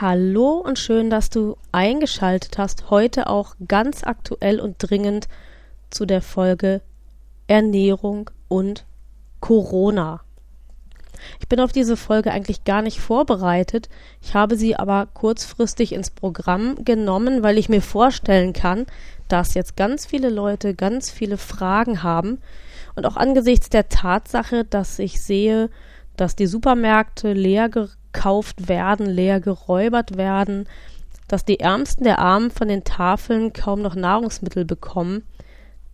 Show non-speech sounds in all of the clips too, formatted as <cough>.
Hallo und schön, dass du eingeschaltet hast. Heute auch ganz aktuell und dringend zu der Folge Ernährung und Corona. Ich bin auf diese Folge eigentlich gar nicht vorbereitet. Ich habe sie aber kurzfristig ins Programm genommen, weil ich mir vorstellen kann, dass jetzt ganz viele Leute ganz viele Fragen haben. Und auch angesichts der Tatsache, dass ich sehe, dass die Supermärkte leer gekauft werden, leer geräubert werden, dass die Ärmsten der Armen von den Tafeln kaum noch Nahrungsmittel bekommen,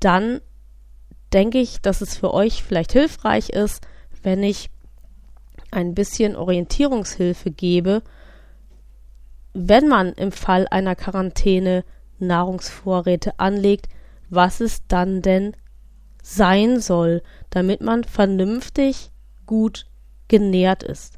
dann denke ich, dass es für euch vielleicht hilfreich ist, wenn ich ein bisschen Orientierungshilfe gebe, wenn man im Fall einer Quarantäne Nahrungsvorräte anlegt, was es dann denn sein soll, damit man vernünftig gut genährt ist.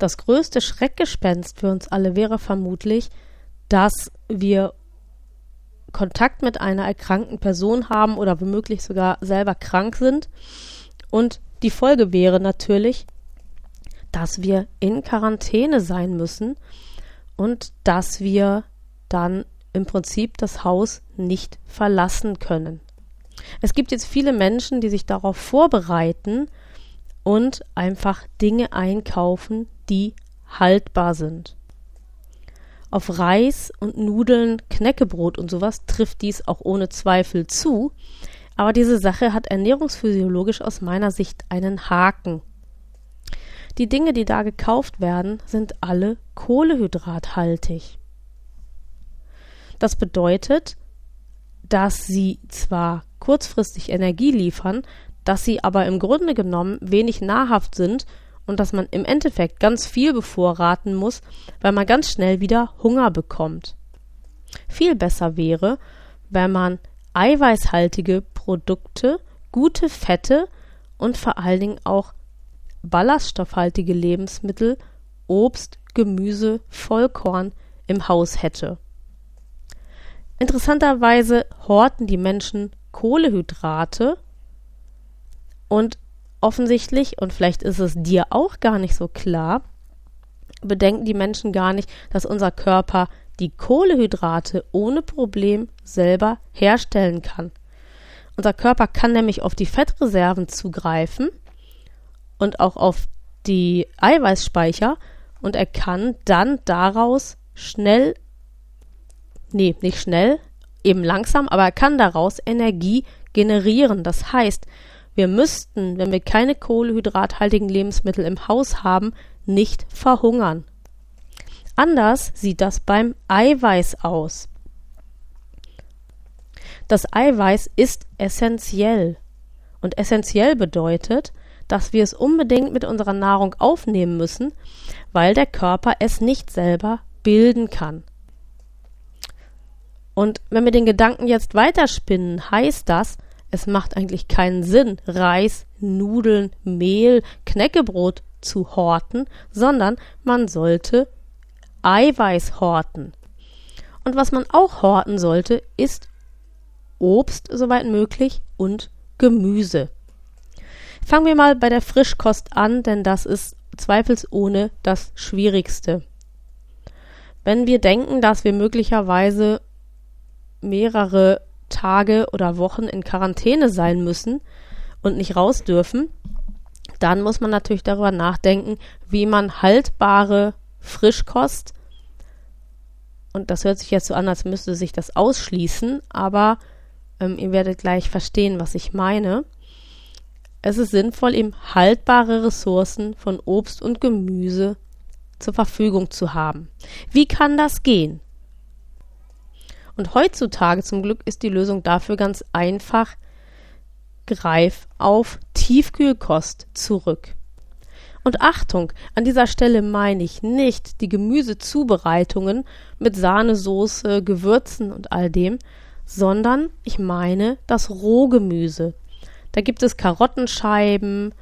Das größte Schreckgespenst für uns alle wäre vermutlich, dass wir Kontakt mit einer erkrankten Person haben oder womöglich sogar selber krank sind. Und die Folge wäre natürlich, dass wir in Quarantäne sein müssen und dass wir dann im Prinzip das Haus nicht verlassen können. Es gibt jetzt viele Menschen, die sich darauf vorbereiten und einfach Dinge einkaufen, die haltbar sind. Auf Reis und Nudeln, Knäckebrot und sowas trifft dies auch ohne Zweifel zu, aber diese Sache hat ernährungsphysiologisch aus meiner Sicht einen Haken. Die Dinge, die da gekauft werden, sind alle kohlehydrathaltig. Das bedeutet, dass sie zwar kurzfristig Energie liefern, dass sie aber im Grunde genommen wenig nahrhaft sind und dass man im Endeffekt ganz viel bevorraten muss, weil man ganz schnell wieder Hunger bekommt. Viel besser wäre, wenn man eiweißhaltige Produkte, gute Fette und vor allen Dingen auch ballaststoffhaltige Lebensmittel, Obst, Gemüse, Vollkorn im Haus hätte. Interessanterweise horten die Menschen Kohlehydrate und offensichtlich, und vielleicht ist es dir auch gar nicht so klar, bedenken die Menschen gar nicht, dass unser Körper die Kohlehydrate ohne Problem selber herstellen kann. Unser Körper kann nämlich auf die Fettreserven zugreifen und auch auf die Eiweißspeicher und er kann dann daraus schnell, nee, nicht schnell, eben langsam, aber er kann daraus Energie generieren. Das heißt, wir müssten, wenn wir keine kohlehydrathaltigen Lebensmittel im Haus haben, nicht verhungern. Anders sieht das beim Eiweiß aus. Das Eiweiß ist essentiell. Und essentiell bedeutet, dass wir es unbedingt mit unserer Nahrung aufnehmen müssen, weil der Körper es nicht selber bilden kann. Und wenn wir den Gedanken jetzt weiterspinnen, heißt das, es macht eigentlich keinen Sinn, Reis, Nudeln, Mehl, Knäckebrot zu horten, sondern man sollte Eiweiß horten. Und was man auch horten sollte, ist Obst, soweit möglich, und Gemüse. Fangen wir mal bei der Frischkost an, denn das ist zweifelsohne das Schwierigste. Wenn wir denken, dass wir möglicherweise mehrere Tage oder Wochen in Quarantäne sein müssen und nicht raus dürfen, dann muss man natürlich darüber nachdenken, wie man haltbare Frischkost, und das hört sich jetzt so an, als müsste sich das ausschließen, aber ähm, ihr werdet gleich verstehen, was ich meine. Es ist sinnvoll, ihm haltbare Ressourcen von Obst und Gemüse zur Verfügung zu haben. Wie kann das gehen? Und heutzutage zum Glück ist die Lösung dafür ganz einfach. Greif auf Tiefkühlkost zurück. Und Achtung, an dieser Stelle meine ich nicht die Gemüsezubereitungen mit Sahnesoße, Gewürzen und all dem, sondern ich meine das Rohgemüse. Da gibt es Karottenscheiben,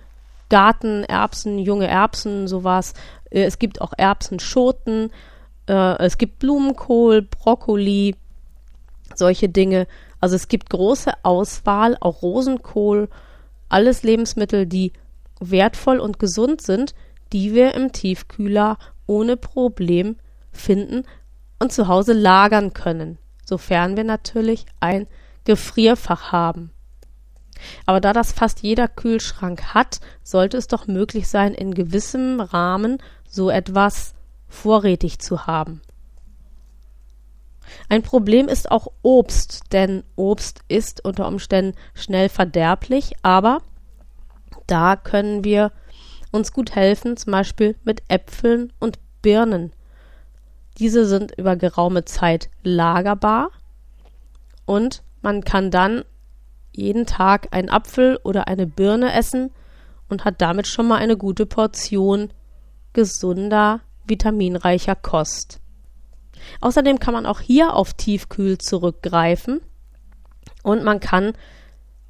Gartenerbsen, junge Erbsen, sowas. Äh, es gibt auch Erbsenschoten. Äh, es gibt Blumenkohl, Brokkoli, solche Dinge. Also es gibt große Auswahl, auch Rosenkohl, alles Lebensmittel, die wertvoll und gesund sind, die wir im Tiefkühler ohne Problem finden und zu Hause lagern können, sofern wir natürlich ein Gefrierfach haben. Aber da das fast jeder Kühlschrank hat, sollte es doch möglich sein, in gewissem Rahmen so etwas vorrätig zu haben. Ein Problem ist auch Obst, denn Obst ist unter Umständen schnell verderblich, aber da können wir uns gut helfen, zum Beispiel mit Äpfeln und Birnen. Diese sind über geraume Zeit lagerbar und man kann dann jeden Tag einen Apfel oder eine Birne essen und hat damit schon mal eine gute Portion gesunder, vitaminreicher Kost. Außerdem kann man auch hier auf Tiefkühl zurückgreifen und man kann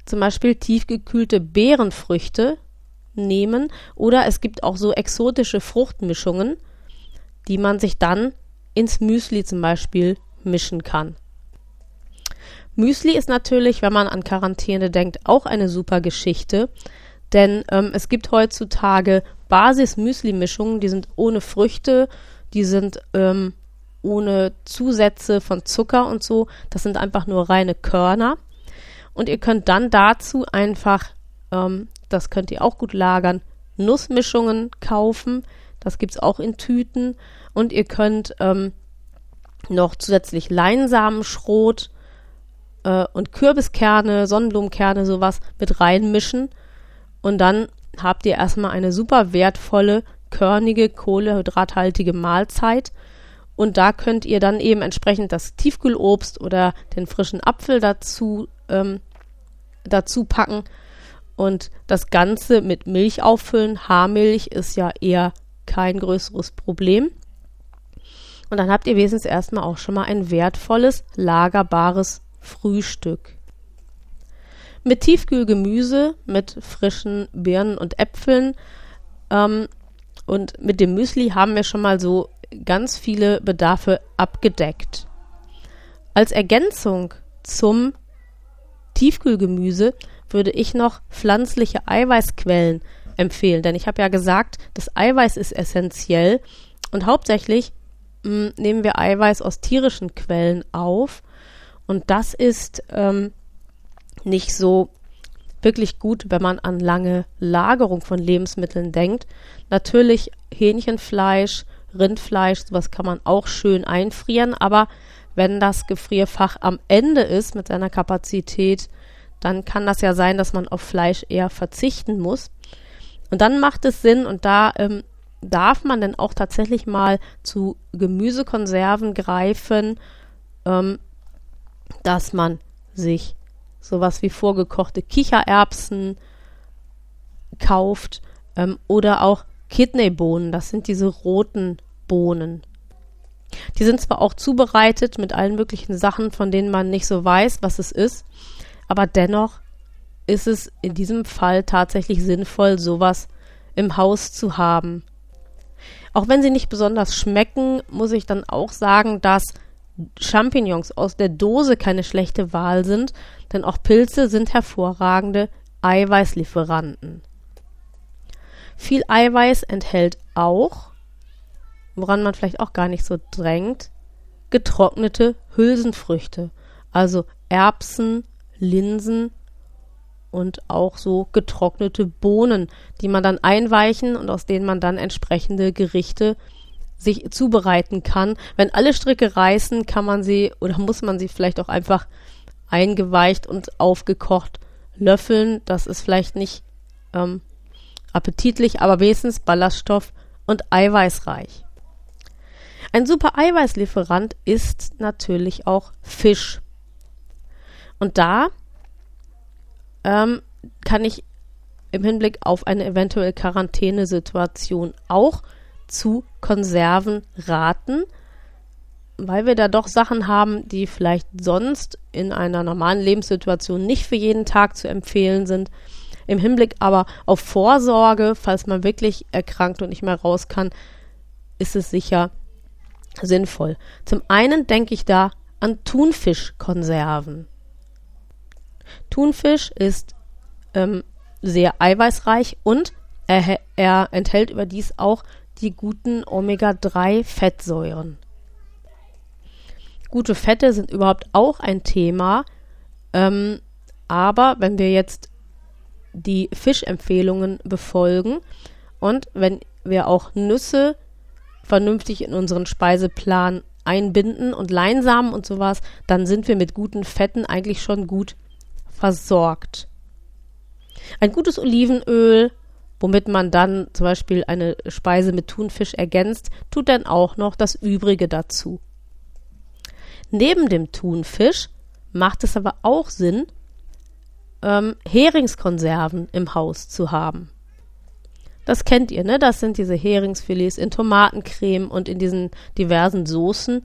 zum Beispiel tiefgekühlte Beerenfrüchte nehmen oder es gibt auch so exotische Fruchtmischungen, die man sich dann ins Müsli zum Beispiel mischen kann. Müsli ist natürlich, wenn man an Quarantäne denkt, auch eine super Geschichte, denn ähm, es gibt heutzutage Basis-Müsli-Mischungen, die sind ohne Früchte, die sind ähm, ohne Zusätze von Zucker und so. Das sind einfach nur reine Körner. Und ihr könnt dann dazu einfach, ähm, das könnt ihr auch gut lagern, Nussmischungen kaufen. Das gibt es auch in Tüten. Und ihr könnt ähm, noch zusätzlich Leinsamenschrot äh, und Kürbiskerne, Sonnenblumenkerne, sowas mit reinmischen. Und dann habt ihr erstmal eine super wertvolle, körnige, kohlehydrathaltige Mahlzeit. Und da könnt ihr dann eben entsprechend das Tiefkühlobst oder den frischen Apfel dazu, ähm, dazu packen und das Ganze mit Milch auffüllen. Haarmilch ist ja eher kein größeres Problem. Und dann habt ihr wesentlich erstmal auch schon mal ein wertvolles, lagerbares Frühstück. Mit Tiefkühlgemüse, mit frischen Birnen und Äpfeln ähm, und mit dem Müsli haben wir schon mal so ganz viele Bedarfe abgedeckt. Als Ergänzung zum Tiefkühlgemüse würde ich noch pflanzliche Eiweißquellen empfehlen, denn ich habe ja gesagt, das Eiweiß ist essentiell und hauptsächlich mh, mm, nehmen wir Eiweiß aus tierischen Quellen auf und das ist ähm, nicht so wirklich gut, wenn man an lange Lagerung von Lebensmitteln denkt. Natürlich Hähnchenfleisch, Rindfleisch, sowas kann man auch schön einfrieren, aber wenn das Gefrierfach am Ende ist mit seiner Kapazität, dann kann das ja sein, dass man auf Fleisch eher verzichten muss. Und dann macht es Sinn, und da ähm, darf man dann auch tatsächlich mal zu Gemüsekonserven greifen, ähm, dass man sich sowas wie vorgekochte Kichererbsen kauft ähm, oder auch Kidneybohnen, das sind diese roten Bohnen. Die sind zwar auch zubereitet mit allen möglichen Sachen, von denen man nicht so weiß, was es ist, aber dennoch ist es in diesem Fall tatsächlich sinnvoll, sowas im Haus zu haben. Auch wenn sie nicht besonders schmecken, muss ich dann auch sagen, dass Champignons aus der Dose keine schlechte Wahl sind, denn auch Pilze sind hervorragende Eiweißlieferanten. Viel Eiweiß enthält auch, woran man vielleicht auch gar nicht so drängt, getrocknete Hülsenfrüchte, also Erbsen, Linsen und auch so getrocknete Bohnen, die man dann einweichen und aus denen man dann entsprechende Gerichte sich zubereiten kann. Wenn alle Stricke reißen, kann man sie oder muss man sie vielleicht auch einfach eingeweicht und aufgekocht löffeln. Das ist vielleicht nicht ähm, appetitlich, aber wenigstens Ballaststoff und eiweißreich. Ein super Eiweißlieferant ist natürlich auch Fisch. Und da ähm, kann ich im Hinblick auf eine eventuelle Quarantänesituation auch zu Konserven raten, weil wir da doch Sachen haben, die vielleicht sonst in einer normalen Lebenssituation nicht für jeden Tag zu empfehlen sind. Im Hinblick aber auf Vorsorge, falls man wirklich erkrankt und nicht mehr raus kann, ist es sicher sinnvoll. Zum einen denke ich da an Thunfischkonserven. Thunfisch ist ähm, sehr eiweißreich und er, er enthält überdies auch die guten Omega-3-Fettsäuren. Gute Fette sind überhaupt auch ein Thema, ähm, aber wenn wir jetzt die Fischempfehlungen befolgen und wenn wir auch Nüsse vernünftig in unseren Speiseplan einbinden und Leinsamen und sowas, dann sind wir mit guten Fetten eigentlich schon gut versorgt. Ein gutes Olivenöl, womit man dann zum Beispiel eine Speise mit Thunfisch ergänzt, tut dann auch noch das Übrige dazu. Neben dem Thunfisch macht es aber auch Sinn, ähm, Heringskonserven im Haus zu haben. Das kennt ihr, ne? Das sind diese Heringsfilets in Tomatencreme und in diesen diversen Soßen.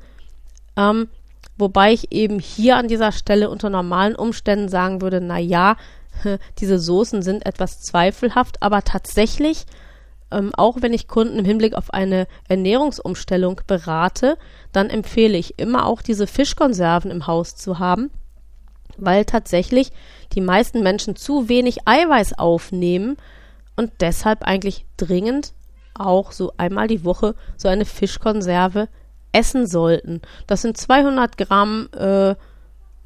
Ähm, wobei ich eben hier an dieser Stelle unter normalen Umständen sagen würde, na ja, <laughs> diese Soßen sind etwas zweifelhaft, aber tatsächlich, ähm, auch wenn ich Kunden im Hinblick auf eine Ernährungsumstellung berate, dann empfehle ich immer auch diese Fischkonserven im Haus zu haben, weil tatsächlich die meisten Menschen zu wenig Eiweiß aufnehmen und deshalb eigentlich dringend auch so einmal die Woche so eine Fischkonserve essen sollten. Das sind 200 Gramm, äh,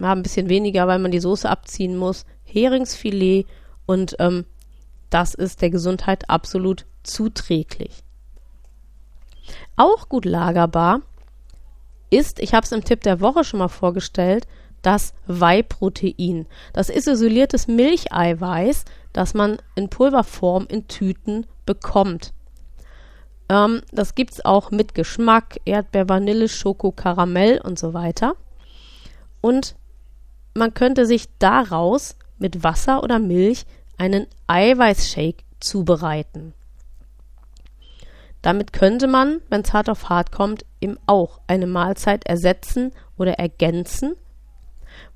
ein bisschen weniger, weil man die Soße abziehen muss, Heringsfilet und ähm, das ist der Gesundheit absolut zuträglich. Auch gut lagerbar ist, ich habe es im Tipp der Woche schon mal vorgestellt, das Whey-Protein. Das ist isoliertes Milcheiweiß, das man in Pulverform in Tüten bekommt. Ähm, das gibt es auch mit Geschmack, Erdbeer, Vanille, Schoko, Karamell und so weiter. Und man könnte sich daraus mit Wasser oder Milch einen Eiweißshake zubereiten. Damit könnte man, wenn es hart auf hart kommt, eben auch eine Mahlzeit ersetzen oder ergänzen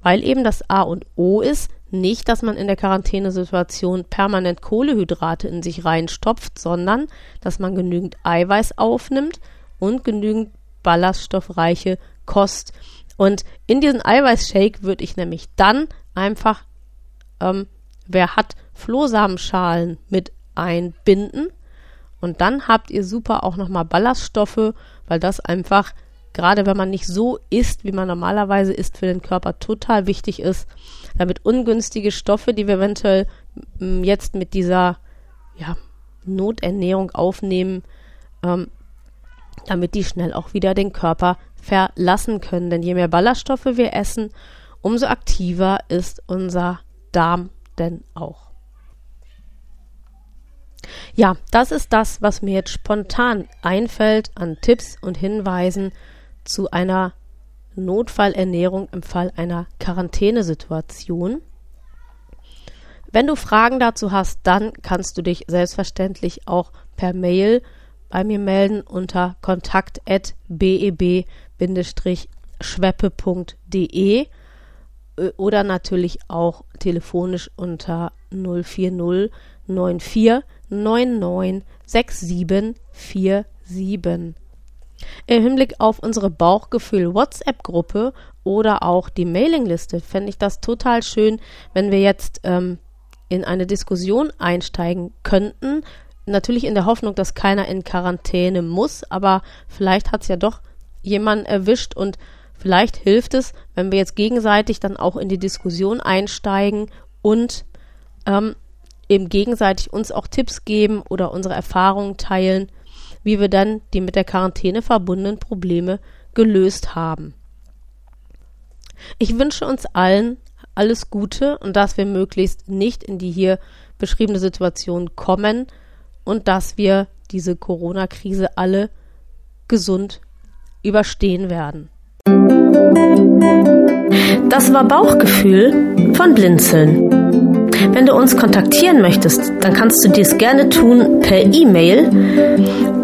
weil eben das A und O ist, nicht, dass man in der Quarantänesituation permanent Kohlehydrate in sich reinstopft, sondern dass man genügend Eiweiß aufnimmt und genügend ballaststoffreiche Kost. Und in diesen Eiweißshake würde ich nämlich dann einfach, ähm, wer hat, Flohsamenschalen mit einbinden. Und dann habt ihr super auch nochmal Ballaststoffe, weil das einfach gerade wenn man nicht so isst, wie man normalerweise isst, für den Körper total wichtig ist, damit ungünstige Stoffe, die wir eventuell mm, jetzt mit dieser ja, Noternährung aufnehmen, ähm, damit die schnell auch wieder den Körper verlassen können. Denn je mehr Ballaststoffe wir essen, umso aktiver ist unser Darm denn auch. Ja, das ist das, was mir jetzt spontan einfällt an Tipps und Hinweisen zu einer Notfallernährung im Fall einer Quarantänesituation. Wenn du Fragen dazu hast, dann kannst du dich selbstverständlich auch per Mail bei mir melden unter kontakt@beb-schweppe.de oder natürlich auch telefonisch unter 040 94 99 6747. Im Hinblick auf unsere Bauchgefühl WhatsApp-Gruppe oder auch die Mailingliste fände ich das total schön, wenn wir jetzt ähm, in eine Diskussion einsteigen könnten. Natürlich in der Hoffnung, dass keiner in Quarantäne muss, aber vielleicht hat es ja doch jemanden erwischt und vielleicht hilft es, wenn wir jetzt gegenseitig dann auch in die Diskussion einsteigen und ähm, eben gegenseitig uns auch Tipps geben oder unsere Erfahrungen teilen wie wir dann die mit der Quarantäne verbundenen Probleme gelöst haben. Ich wünsche uns allen alles Gute und dass wir möglichst nicht in die hier beschriebene Situation kommen und dass wir diese Corona-Krise alle gesund überstehen werden. Das war Bauchgefühl von Blinzeln. Wenn du uns kontaktieren möchtest, dann kannst du dies gerne tun per E-Mail